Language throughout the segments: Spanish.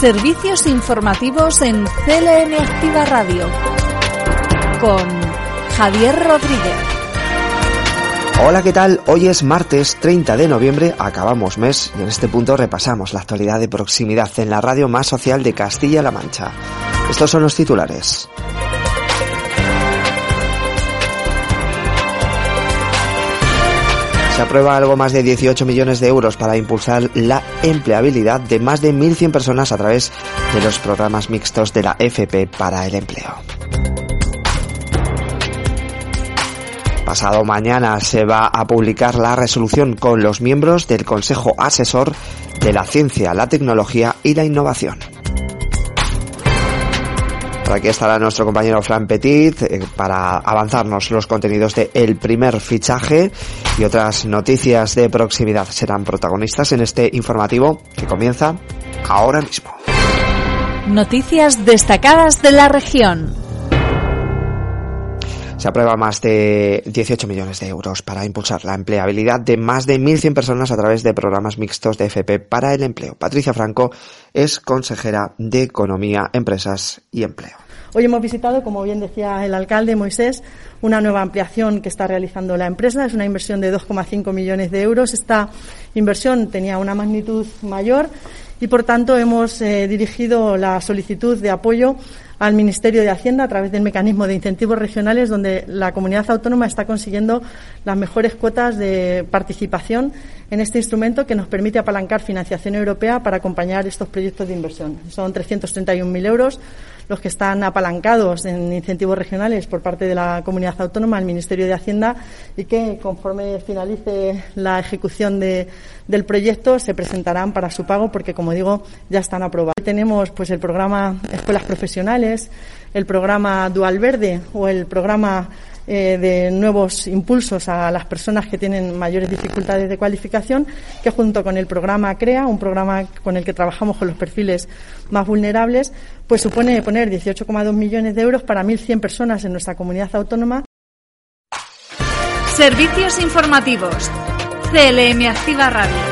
Servicios informativos en CLN Activa Radio con Javier Rodríguez. Hola, ¿qué tal? Hoy es martes 30 de noviembre, acabamos mes y en este punto repasamos la actualidad de proximidad en la radio más social de Castilla-La Mancha. Estos son los titulares. Se aprueba algo más de 18 millones de euros para impulsar la empleabilidad de más de 1.100 personas a través de los programas mixtos de la FP para el empleo. Pasado mañana se va a publicar la resolución con los miembros del Consejo Asesor de la Ciencia, la Tecnología y la Innovación. Aquí estará nuestro compañero Fran Petit eh, para avanzarnos los contenidos de El primer fichaje y otras noticias de proximidad serán protagonistas en este informativo que comienza ahora mismo. Noticias destacadas de la región se aprueba más de 18 millones de euros para impulsar la empleabilidad de más de 1.100 personas a través de programas mixtos de FP para el empleo. Patricia Franco es consejera de Economía, Empresas y Empleo. Hoy hemos visitado, como bien decía el alcalde Moisés, una nueva ampliación que está realizando la empresa. Es una inversión de 2,5 millones de euros. Esta inversión tenía una magnitud mayor y, por tanto, hemos eh, dirigido la solicitud de apoyo al Ministerio de Hacienda a través del mecanismo de incentivos regionales, donde la comunidad autónoma está consiguiendo las mejores cuotas de participación en este instrumento que nos permite apalancar financiación europea para acompañar estos proyectos de inversión. Son 331.000 euros los que están apalancados en incentivos regionales por parte de la comunidad autónoma al Ministerio de Hacienda y que conforme finalice la ejecución de, del proyecto se presentarán para su pago porque como digo ya están aprobados. Tenemos pues el programa Escuelas Profesionales, el programa Dual Verde o el programa eh, de nuevos impulsos a las personas que tienen mayores dificultades de cualificación, que junto con el programa CREA, un programa con el que trabajamos con los perfiles más vulnerables, pues supone poner 18,2 millones de euros para 1.100 personas en nuestra comunidad autónoma. Servicios informativos. CLM Activa Radio.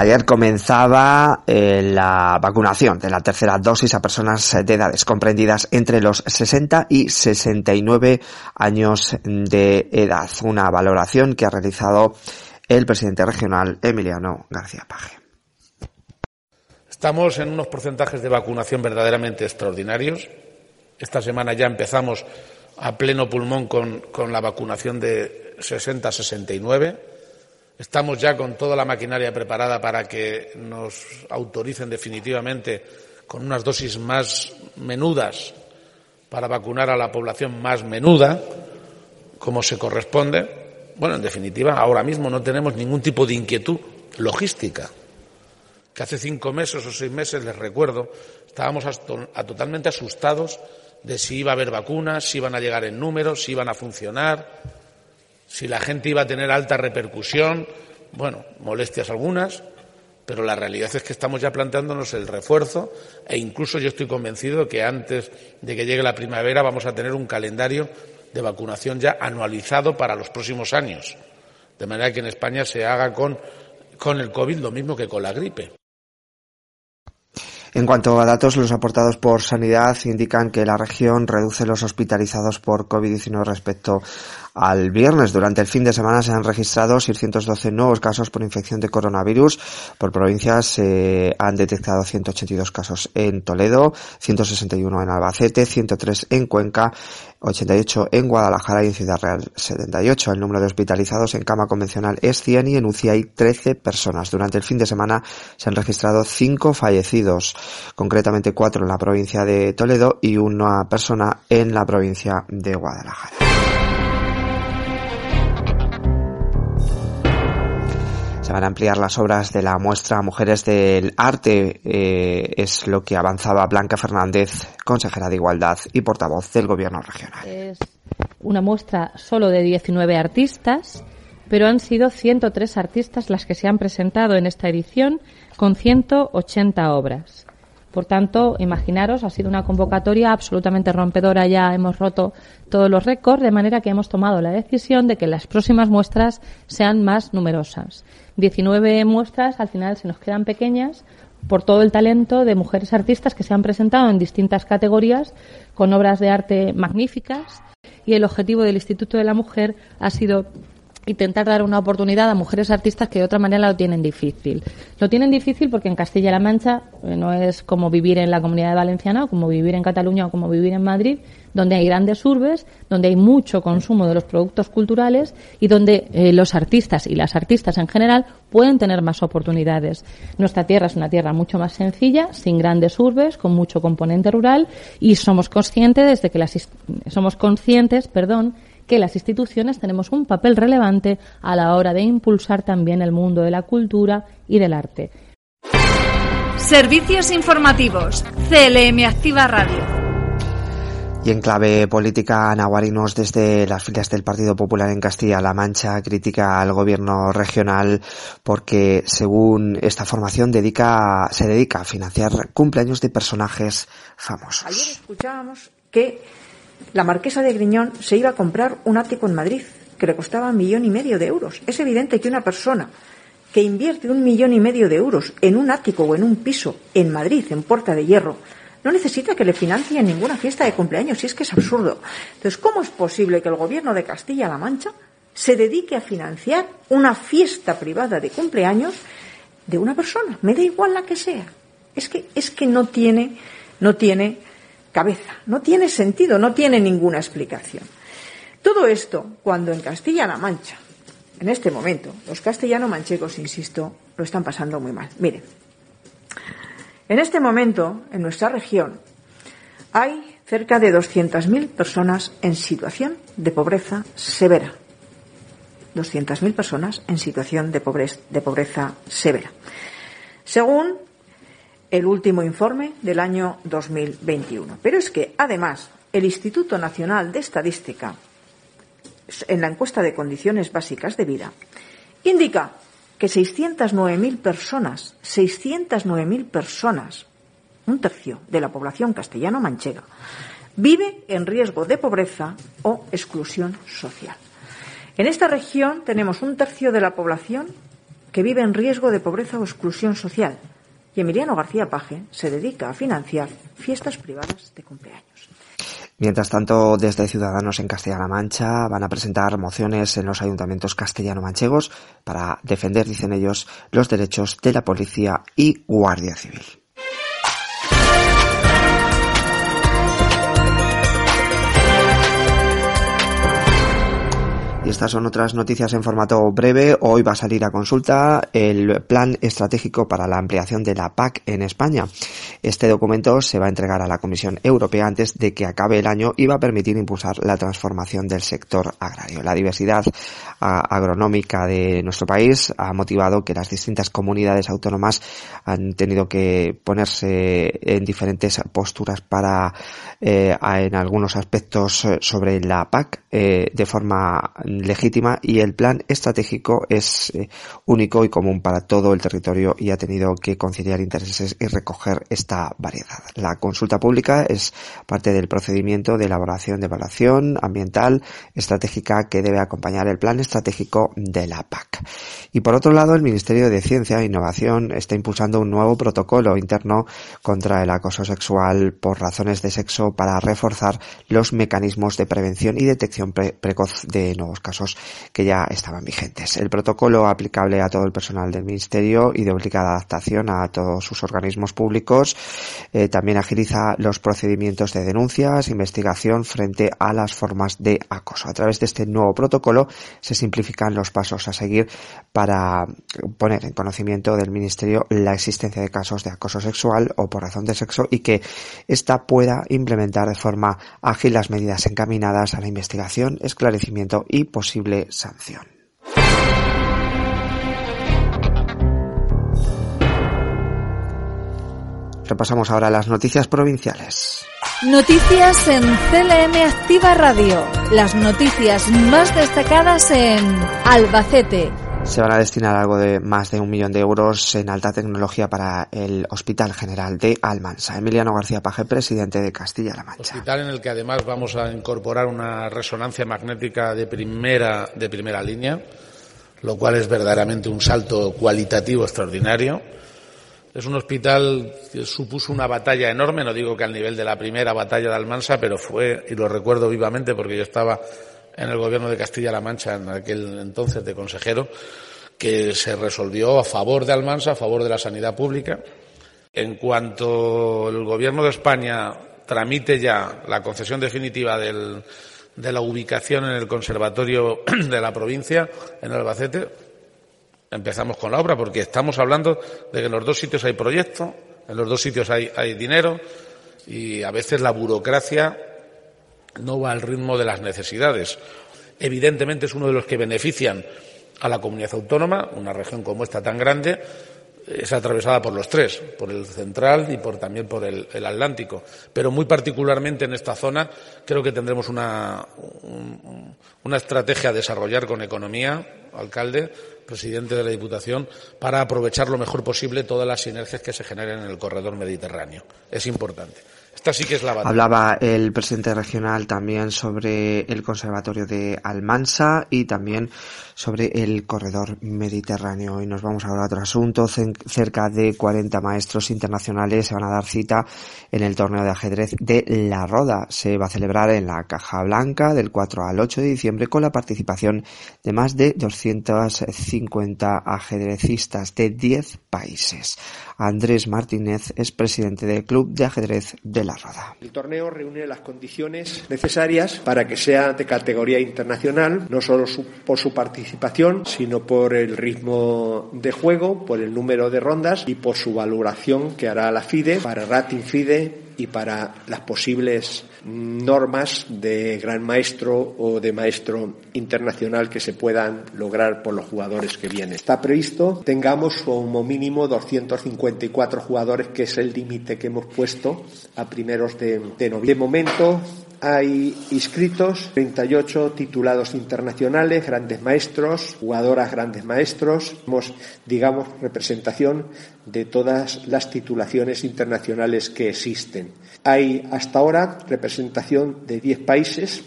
Ayer comenzaba eh, la vacunación de la tercera dosis a personas de edades comprendidas entre los 60 y 69 años de edad. Una valoración que ha realizado el presidente regional Emiliano García Paje. Estamos en unos porcentajes de vacunación verdaderamente extraordinarios. Esta semana ya empezamos a pleno pulmón con, con la vacunación de 60-69 Estamos ya con toda la maquinaria preparada para que nos autoricen definitivamente con unas dosis más menudas para vacunar a la población más menuda, como se corresponde. Bueno, en definitiva, ahora mismo no tenemos ningún tipo de inquietud logística. Que hace cinco meses o seis meses, les recuerdo, estábamos totalmente asustados de si iba a haber vacunas, si iban a llegar en números, si iban a funcionar si la gente iba a tener alta repercusión, bueno, molestias algunas, pero la realidad es que estamos ya planteándonos el refuerzo e incluso yo estoy convencido que antes de que llegue la primavera vamos a tener un calendario de vacunación ya anualizado para los próximos años, de manera que en España se haga con, con el COVID lo mismo que con la gripe. En cuanto a datos, los aportados por Sanidad indican que la región reduce los hospitalizados por COVID-19 respecto al viernes. Durante el fin de semana se han registrado 612 nuevos casos por infección de coronavirus. Por provincias se han detectado 182 casos en Toledo, 161 en Albacete, 103 en Cuenca, 88 en Guadalajara y en Ciudad Real 78. El número de hospitalizados en cama convencional es 100 y en UCI hay 13 personas. Durante el fin de semana se han registrado 5 fallecidos, concretamente 4 en la provincia de Toledo y una persona en la provincia de Guadalajara. Se van a ampliar las obras de la muestra Mujeres del Arte, eh, es lo que avanzaba Blanca Fernández, consejera de Igualdad y portavoz del Gobierno regional. Es una muestra solo de 19 artistas, pero han sido 103 artistas las que se han presentado en esta edición con 180 obras. Por tanto, imaginaros, ha sido una convocatoria absolutamente rompedora, ya hemos roto todos los récords, de manera que hemos tomado la decisión de que las próximas muestras sean más numerosas. 19 muestras al final se nos quedan pequeñas por todo el talento de mujeres artistas que se han presentado en distintas categorías con obras de arte magníficas y el objetivo del Instituto de la Mujer ha sido intentar dar una oportunidad a mujeres artistas que de otra manera lo tienen difícil. Lo tienen difícil porque en Castilla-La Mancha eh, no es como vivir en la Comunidad Valenciana o como vivir en Cataluña o como vivir en Madrid, donde hay grandes urbes, donde hay mucho consumo de los productos culturales y donde eh, los artistas y las artistas en general pueden tener más oportunidades. Nuestra tierra es una tierra mucho más sencilla, sin grandes urbes, con mucho componente rural y somos conscientes de que las somos conscientes, perdón, que las instituciones tenemos un papel relevante a la hora de impulsar también el mundo de la cultura y del arte. Servicios informativos. CLM Activa Radio. Y en clave política, Ana Guarinos, desde las filas del Partido Popular en Castilla-La Mancha, critica al gobierno regional porque, según esta formación, dedica, se dedica a financiar cumpleaños de personajes famosos. Ayer escuchábamos que la marquesa de Griñón se iba a comprar un ático en Madrid que le costaba un millón y medio de euros. Es evidente que una persona que invierte un millón y medio de euros en un ático o en un piso en Madrid, en Puerta de Hierro, no necesita que le financien ninguna fiesta de cumpleaños, si es que es absurdo. Entonces, ¿cómo es posible que el gobierno de Castilla-La Mancha se dedique a financiar una fiesta privada de cumpleaños de una persona? Me da igual la que sea. Es que, es que no tiene, no tiene cabeza. No tiene sentido, no tiene ninguna explicación. Todo esto cuando en Castilla-La Mancha, en este momento, los castellano-manchegos, insisto, lo están pasando muy mal. Miren, en este momento, en nuestra región, hay cerca de 200.000 personas en situación de pobreza severa. 200.000 personas en situación de pobreza severa. Según el último informe del año 2021. Pero es que, además, el Instituto Nacional de Estadística, en la encuesta de condiciones básicas de vida, indica que 609.000 personas, 609.000 personas, un tercio de la población castellano-manchega, vive en riesgo de pobreza o exclusión social. En esta región tenemos un tercio de la población que vive en riesgo de pobreza o exclusión social y Emiliano García Paje se dedica a financiar fiestas privadas de cumpleaños. Mientras tanto, desde Ciudadanos en Castilla-La Mancha van a presentar mociones en los ayuntamientos castellano-manchegos para defender, dicen ellos, los derechos de la policía y guardia civil. Estas son otras noticias en formato breve. Hoy va a salir a consulta el plan estratégico para la ampliación de la PAC en España. Este documento se va a entregar a la Comisión Europea antes de que acabe el año y va a permitir impulsar la transformación del sector agrario. La diversidad agronómica de nuestro país ha motivado que las distintas comunidades autónomas han tenido que ponerse en diferentes posturas para, eh, en algunos aspectos eh, sobre la PAC eh, de forma legítima y el plan estratégico es eh, único y común para todo el territorio y ha tenido que conciliar intereses y recoger La consulta pública es parte del procedimiento de elaboración de evaluación ambiental estratégica que debe acompañar el plan estratégico de la PAC. Y por otro lado, el Ministerio de Ciencia e Innovación está impulsando un nuevo protocolo interno contra el acoso sexual por razones de sexo para reforzar los mecanismos de prevención y detección precoz de nuevos casos que ya estaban vigentes. El protocolo aplicable a todo el personal del Ministerio y de obligada adaptación a todos sus organismos públicos eh, también agiliza los procedimientos de denuncias, investigación frente a las formas de acoso. A través de este nuevo protocolo se simplifican los pasos a seguir para poner en conocimiento del Ministerio la existencia de casos de acoso sexual o por razón de sexo y que ésta pueda implementar de forma ágil las medidas encaminadas a la investigación, esclarecimiento y posible sanción. Repasamos ahora las noticias provinciales. Noticias en CLM Activa Radio. Las noticias más destacadas en Albacete, se van a destinar algo de más de un millón de euros en alta tecnología para el Hospital General de Almansa. Emiliano García Paje, presidente de Castilla-La Mancha. Hospital en el que además vamos a incorporar una resonancia magnética de primera, de primera línea, lo cual es verdaderamente un salto cualitativo extraordinario. Es un hospital que supuso una batalla enorme, no digo que al nivel de la primera batalla de Almansa, pero fue, y lo recuerdo vivamente porque yo estaba en el gobierno de Castilla-La Mancha en aquel entonces de consejero, que se resolvió a favor de Almansa, a favor de la sanidad pública. En cuanto el gobierno de España tramite ya la concesión definitiva del, de la ubicación en el conservatorio de la provincia, en Albacete, empezamos con la obra, porque estamos hablando de que en los dos sitios hay proyectos, en los dos sitios hay, dinero y a veces la burocracia no va al ritmo de las necesidades. Evidentemente es uno de los que benefician a la comunidad autónoma, una región como esta tan grande, es atravesada por los tres, por el central y por, también por el, Atlántico. Pero muy particularmente en esta zona creo que tendremos una, una estrategia a desarrollar con economía, alcalde, presidente de la Diputación, para aprovechar lo mejor posible todas las sinergias que se generen en el corredor mediterráneo. Es importante. Hablaba el presidente regional también sobre el Conservatorio de Almansa y también sobre el corredor mediterráneo. Y nos vamos ahora a otro asunto. Cerca de 40 maestros internacionales se van a dar cita en el torneo de ajedrez de La Roda. Se va a celebrar en la Caja Blanca del 4 al 8 de diciembre con la participación de más de 250 ajedrecistas de 10 países. Andrés Martínez es presidente del Club de Ajedrez de La El torneo reúne las condiciones necesarias para que sea de categoría internacional, no solo por su participación, sino por el ritmo de juego, por el número de rondas y por su valoración que hará la FIDE para Rating FIDE y para las posibles normas de gran maestro o de maestro internacional que se puedan lograr por los jugadores que vienen. Está previsto tengamos como mínimo 254 jugadores, que es el límite que hemos puesto a primeros de, de noviembre. De momento hay inscritos 38 titulados internacionales, grandes maestros, jugadoras grandes maestros. Tenemos, digamos, representación de todas las titulaciones internacionales que existen. Hay hasta ahora representación de 10 países,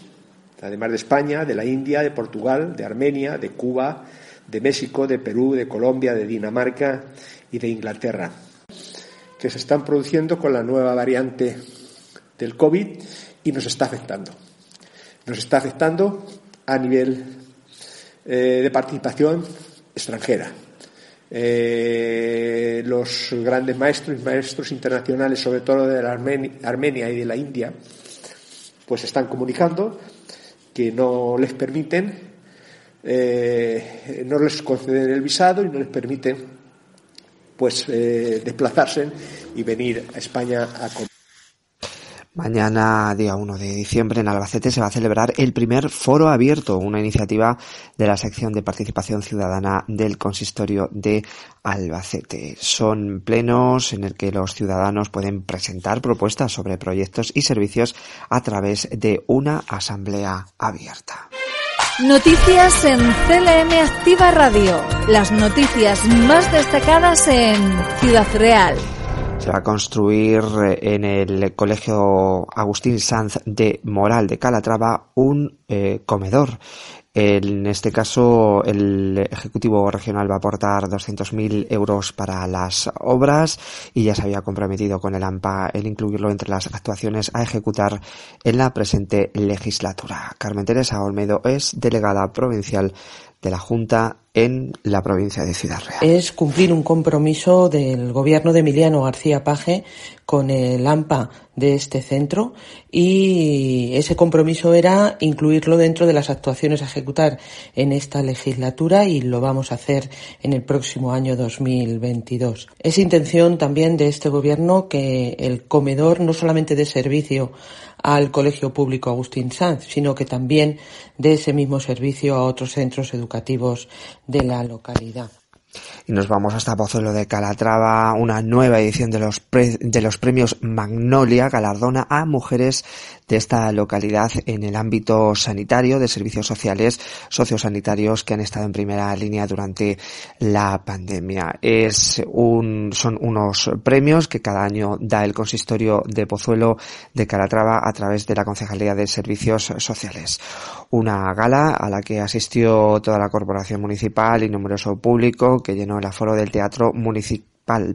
además de España, de la India, de Portugal, de Armenia, de Cuba, de México, de Perú, de Colombia, de Dinamarca y de Inglaterra, que se están produciendo con la nueva variante del COVID y nos está afectando. Nos está afectando a nivel eh, de participación extranjera. Eh, los grandes maestros y maestros internacionales, sobre todo de la Armenia, y de la India, pues están comunicando que no les permiten, eh, no les conceden el visado y no les permiten pues desplazarse y venir a España a Mañana, día 1 de diciembre, en Albacete se va a celebrar el primer foro abierto, una iniciativa de la sección de participación ciudadana del consistorio de Albacete. Son plenos en el que los ciudadanos pueden presentar propuestas sobre proyectos y servicios a través de una asamblea abierta. Noticias en CLM Activa Radio. Las noticias más destacadas en Ciudad Real. Se va a construir eh, en el Colegio Agustín Sanz de Moral de Calatrava un eh, comedor. En este caso, el Ejecutivo Regional va a aportar 200.000 euros para las obras y ya se había comprometido con el AMPA el incluirlo entre las actuaciones a ejecutar en la presente legislatura. Carmen Teresa Olmedo es delegada provincial de la Junta en la provincia de Ciudad Real. Es cumplir un compromiso del gobierno de Emiliano García Paje con el AMPA de este centro y ese compromiso era incluirlo dentro de las actuaciones a ejecutar en esta legislatura y lo vamos a hacer en el próximo año 2022. Es intención también de este gobierno que el comedor no solamente dé servicio al Colegio Público Agustín Sanz, sino que también dé ese mismo servicio a otros centros educativos de la localidad. Y nos vamos hasta Pozuelo de Calatrava, una nueva edición de los, de los premios Magnolia galardona a mujeres de esta localidad en el ámbito sanitario, de servicios sociales, sociosanitarios que han estado en primera línea durante la pandemia. Es un, son unos premios que cada año da el consistorio de Pozuelo de Calatrava a través de la Concejalía de Servicios Sociales. Una gala a la que asistió toda la corporación municipal y numeroso público que llenó el aforo del Teatro Municipal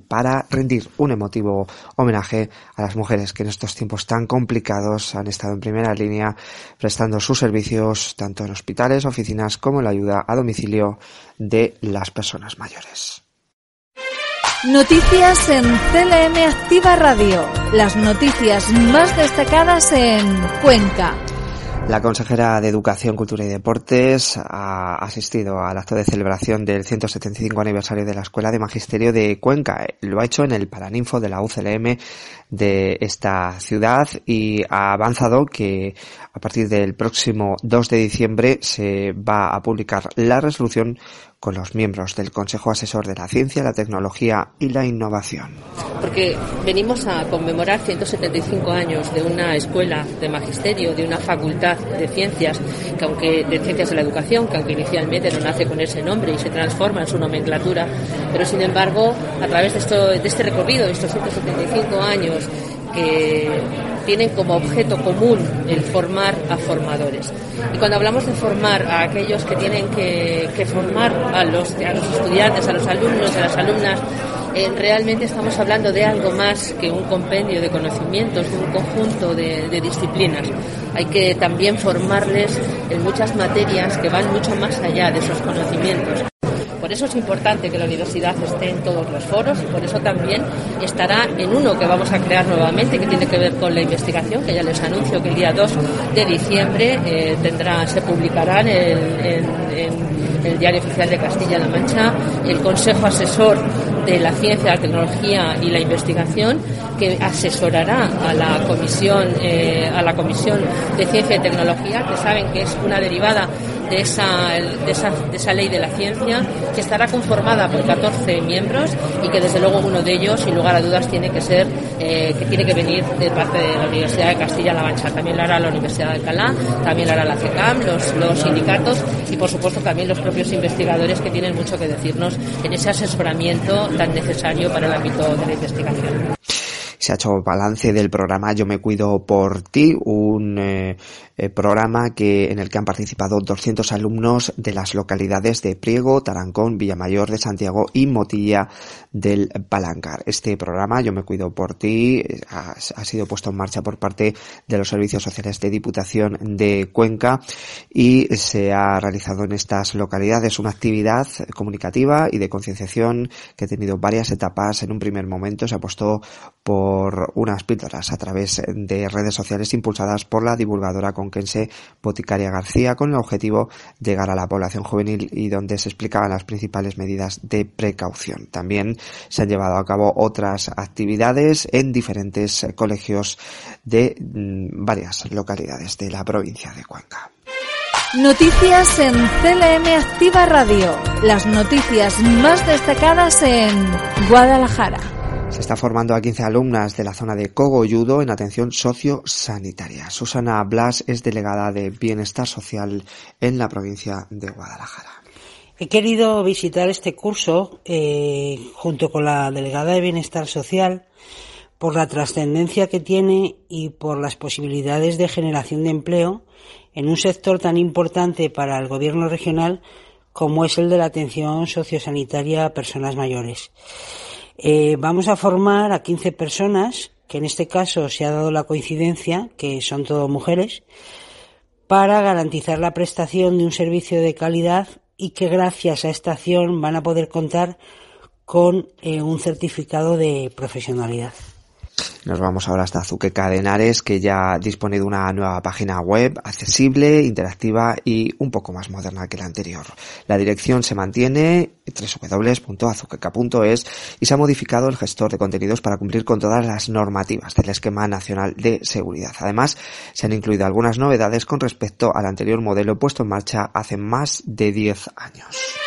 para rendir un emotivo homenaje a las mujeres que en estos tiempos tan complicados han estado en primera línea prestando sus servicios tanto en hospitales, oficinas como en la ayuda a domicilio de las personas mayores. Noticias en CLM Activa Radio. Las noticias más destacadas en Cuenca. La consejera de Educación, Cultura y Deportes ha asistido al acto de celebración del 175 aniversario de la Escuela de Magisterio de Cuenca. Lo ha hecho en el Paraninfo de la UCLM de esta ciudad y ha avanzado que a partir del próximo 2 de diciembre se va a publicar la resolución con los miembros del Consejo Asesor de la Ciencia, la Tecnología y la Innovación. Porque venimos a conmemorar 175 años de una escuela de magisterio, de una facultad de ciencias, que aunque de ciencias de la educación, que aunque inicialmente no nace con ese nombre y se transforma en su nomenclatura, pero sin embargo, a través de, de este recorrido, estos 175 años, que tienen como objeto común el formar a formadores. Y cuando hablamos de formar a aquellos que tienen que, formar a los, estudiantes, a los alumnos, a las alumnas, eh, realmente estamos hablando de algo más que un compendio de conocimientos, de un conjunto de, disciplinas. Hay que también formarles en muchas materias que van mucho más allá de esos conocimientos. Por eso es importante que la universidad esté en todos los foros y por eso también estará en uno que vamos a crear nuevamente, que tiene que ver con la investigación, que ya les anuncio que el día 2 de diciembre eh, se publicará en el, Diario Oficial de Castilla-La Mancha el Consejo Asesor de la Ciencia, la Tecnología y la Investigación, que asesorará a la Comisión, eh, a la Comisión de Ciencia y Tecnología, que saben que es una derivada de esa, de esa, de esa ley de la ciencia, que estará conformada por 14 miembros y que desde luego uno de ellos, sin lugar a dudas, tiene que ser, eh, que tiene que venir de parte de la Universidad de Castilla-La Mancha. También lo hará la Universidad de Alcalá, también lo hará la CECAM, los, los sindicatos y por supuesto también los propios investigadores que tienen mucho que decirnos en ese asesoramiento tan necesario para el ámbito de la investigación se ha hecho balance del programa Yo me cuido por ti, un eh, eh, programa que en el que han participado 200 alumnos de las localidades de Priego, Tarancón, Villamayor de Santiago y Motilla del Palancar. Este programa Yo me cuido por ti eh, ha, ha sido puesto en marcha por parte de los servicios sociales de Diputación de Cuenca y se ha realizado en estas localidades una actividad comunicativa y de concienciación que ha tenido varias etapas. En un primer momento se apostó por unas píldoras a través de redes sociales impulsadas por la divulgadora conquense Boticaria García con el objetivo de llegar a la población juvenil y donde se explicaban las principales medidas de precaución. También se han llevado a cabo otras actividades en diferentes colegios de mm, varias localidades de la provincia de Cuenca. Noticias en CLM Activa Radio. Las noticias más destacadas en Guadalajara. Se está formando a 15 alumnas de la zona de Cogolludo en atención sociosanitaria. Susana Blas es delegada de Bienestar Social en la provincia de Guadalajara. He querido visitar este curso eh, junto con la delegada de Bienestar Social por la trascendencia que tiene y por las posibilidades de generación de empleo en un sector tan importante para el gobierno regional como es el de la atención sociosanitaria a personas mayores. Eh, vamos a formar a 15 personas, que en este caso se ha dado la coincidencia, que son todas mujeres, para garantizar la prestación de un servicio de calidad y que gracias a esta acción van a poder contar con eh, un certificado de profesionalidad. Nos vamos ahora hasta Azuqueca de que ya dispone de una nueva página web accesible, interactiva y un poco más moderna que la anterior. La dirección se mantiene www.azuqueca.es y se ha modificado el gestor de contenidos para cumplir con todas las normativas del esquema nacional de seguridad. Además, se han incluido algunas novedades con respecto al anterior modelo puesto en marcha hace más de 10 años.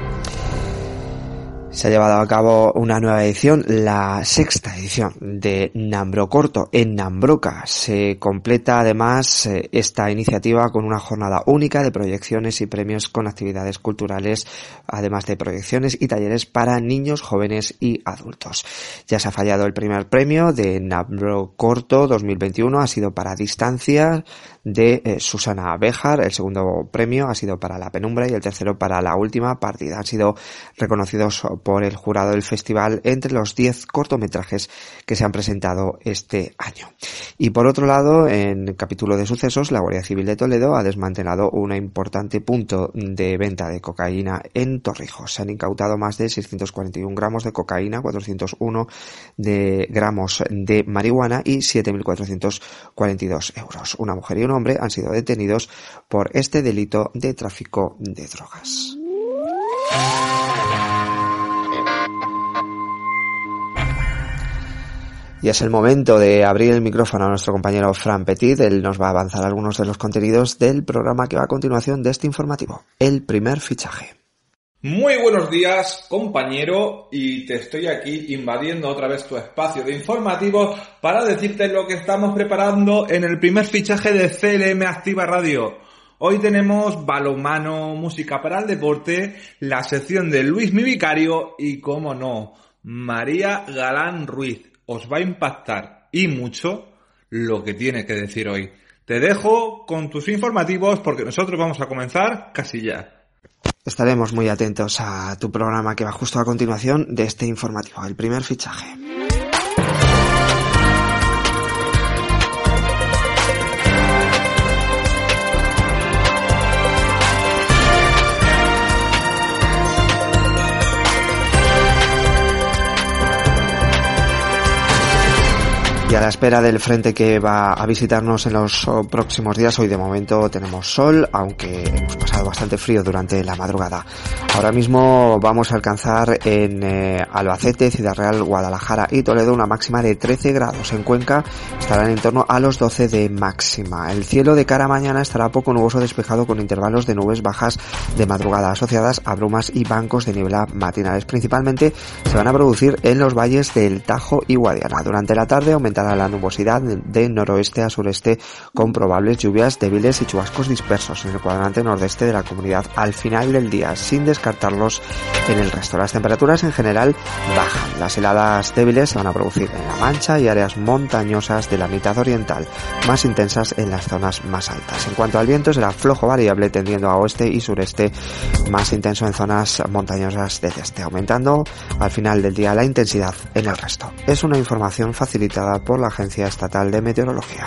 Se ha llevado a cabo una nueva edición, la sexta edición de Nambro Corto en Nambroca. Se completa además eh, esta iniciativa con una jornada única de proyecciones y premios con actividades culturales, además de proyecciones y talleres para niños, jóvenes y adultos. Ya se ha fallado el primer premio de Nambro Corto 2021, ha sido para distancia de eh, Susana Bejar. El segundo premio ha sido para la penumbra y el tercero para la última partida. Han sido reconocidos por el jurado del festival entre los 10 cortometrajes que se han presentado este año. Y por otro lado, en capítulo de sucesos, la Guardia Civil de Toledo ha desmantelado un importante punto de venta de cocaína en Torrijos. Se han incautado más de 641 gramos de cocaína, 401 de gramos de marihuana y 7.442 euros. Una mujer y un hombre han sido detenidos por este delito de tráfico de drogas. Y es el momento de abrir el micrófono a nuestro compañero Fran Petit. Él nos va a avanzar algunos de los contenidos del programa que va a continuación de este informativo. El primer fichaje. Muy buenos días, compañero, y te estoy aquí invadiendo otra vez tu espacio de informativo para decirte lo que estamos preparando en el primer fichaje de CLM Activa Radio. Hoy tenemos balomano, música para el deporte, la sección de Luis Mi Vicario y, como no, María Galán Ruiz os va a impactar y mucho lo que tiene que decir hoy. Te dejo con tus informativos porque nosotros vamos a comenzar casi ya. Estaremos muy atentos a tu programa que va justo a continuación de este informativo, el primer fichaje. Y a la espera del frente que va a visitarnos en los próximos días, hoy de momento tenemos sol, aunque hemos pasado bastante frío durante la madrugada. Ahora mismo vamos a alcanzar en eh, Albacete, Ciudad Real, Guadalajara y Toledo una máxima de 13 grados. En Cuenca estarán en torno a los 12 de máxima. El cielo de cara a mañana estará poco nuboso despejado con intervalos de nubes bajas de madrugada asociadas a brumas y bancos de niebla matinales. Principalmente se van a producir en los valles del Tajo y Guadiana. Durante la tarde aumentará la nubosidad de noroeste a sureste con probables lluvias débiles y chubascos dispersos en el cuadrante nordeste de la comunidad al final del día, sin descartarlos en el resto. Las temperaturas en general bajan. Las heladas débiles se van a producir en La Mancha y áreas montañosas de la mitad oriental, más intensas en las zonas más altas. En cuanto al viento, será flojo variable tendiendo a oeste y sureste, más intenso en zonas montañosas del este, aumentando al final del día la intensidad en el resto. Es una información facilitada por por la Agencia Estatal de Meteorología.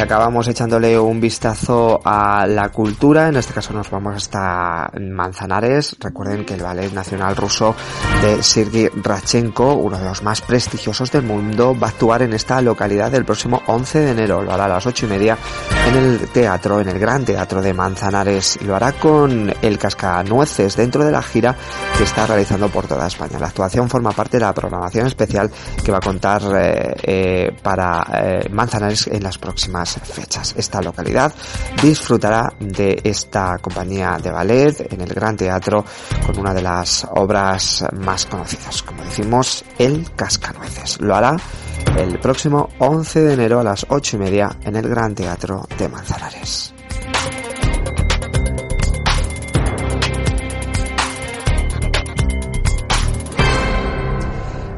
Acabamos echándole un vistazo a la cultura. En este caso nos vamos hasta Manzanares. Recuerden que el Ballet Nacional Ruso de Sergei Rachenko, uno de los más prestigiosos del mundo, va a actuar en esta localidad el próximo 11 de enero. Lo hará a las ocho y media en el teatro, en el Gran Teatro de Manzanares. Lo hará con el Cascanueces dentro de la gira que está realizando por toda España. La actuación forma parte de la programación especial que va a contar eh, eh, para eh, Manzanares en las próximas fechas. Esta localidad disfrutará de esta compañía de ballet en el Gran Teatro con una de las obras más conocidas, como decimos, El Cascanueces. Lo hará el próximo 11 de enero a las 8 y media en el Gran Teatro de Manzanares.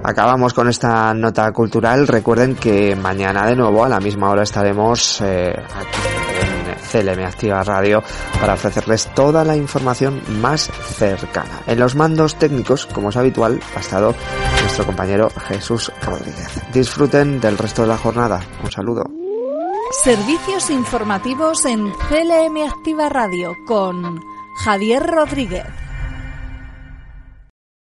Acabamos con esta nota cultural. Recuerden que mañana de nuevo a la misma hora estaremos eh, aquí en CLM Activa Radio para ofrecerles toda la información más cercana. En los mandos técnicos, como es habitual, ha estado nuestro compañero Jesús Rodríguez. Disfruten del resto de la jornada. Un saludo. Servicios informativos en CLM Activa Radio con Javier Rodríguez.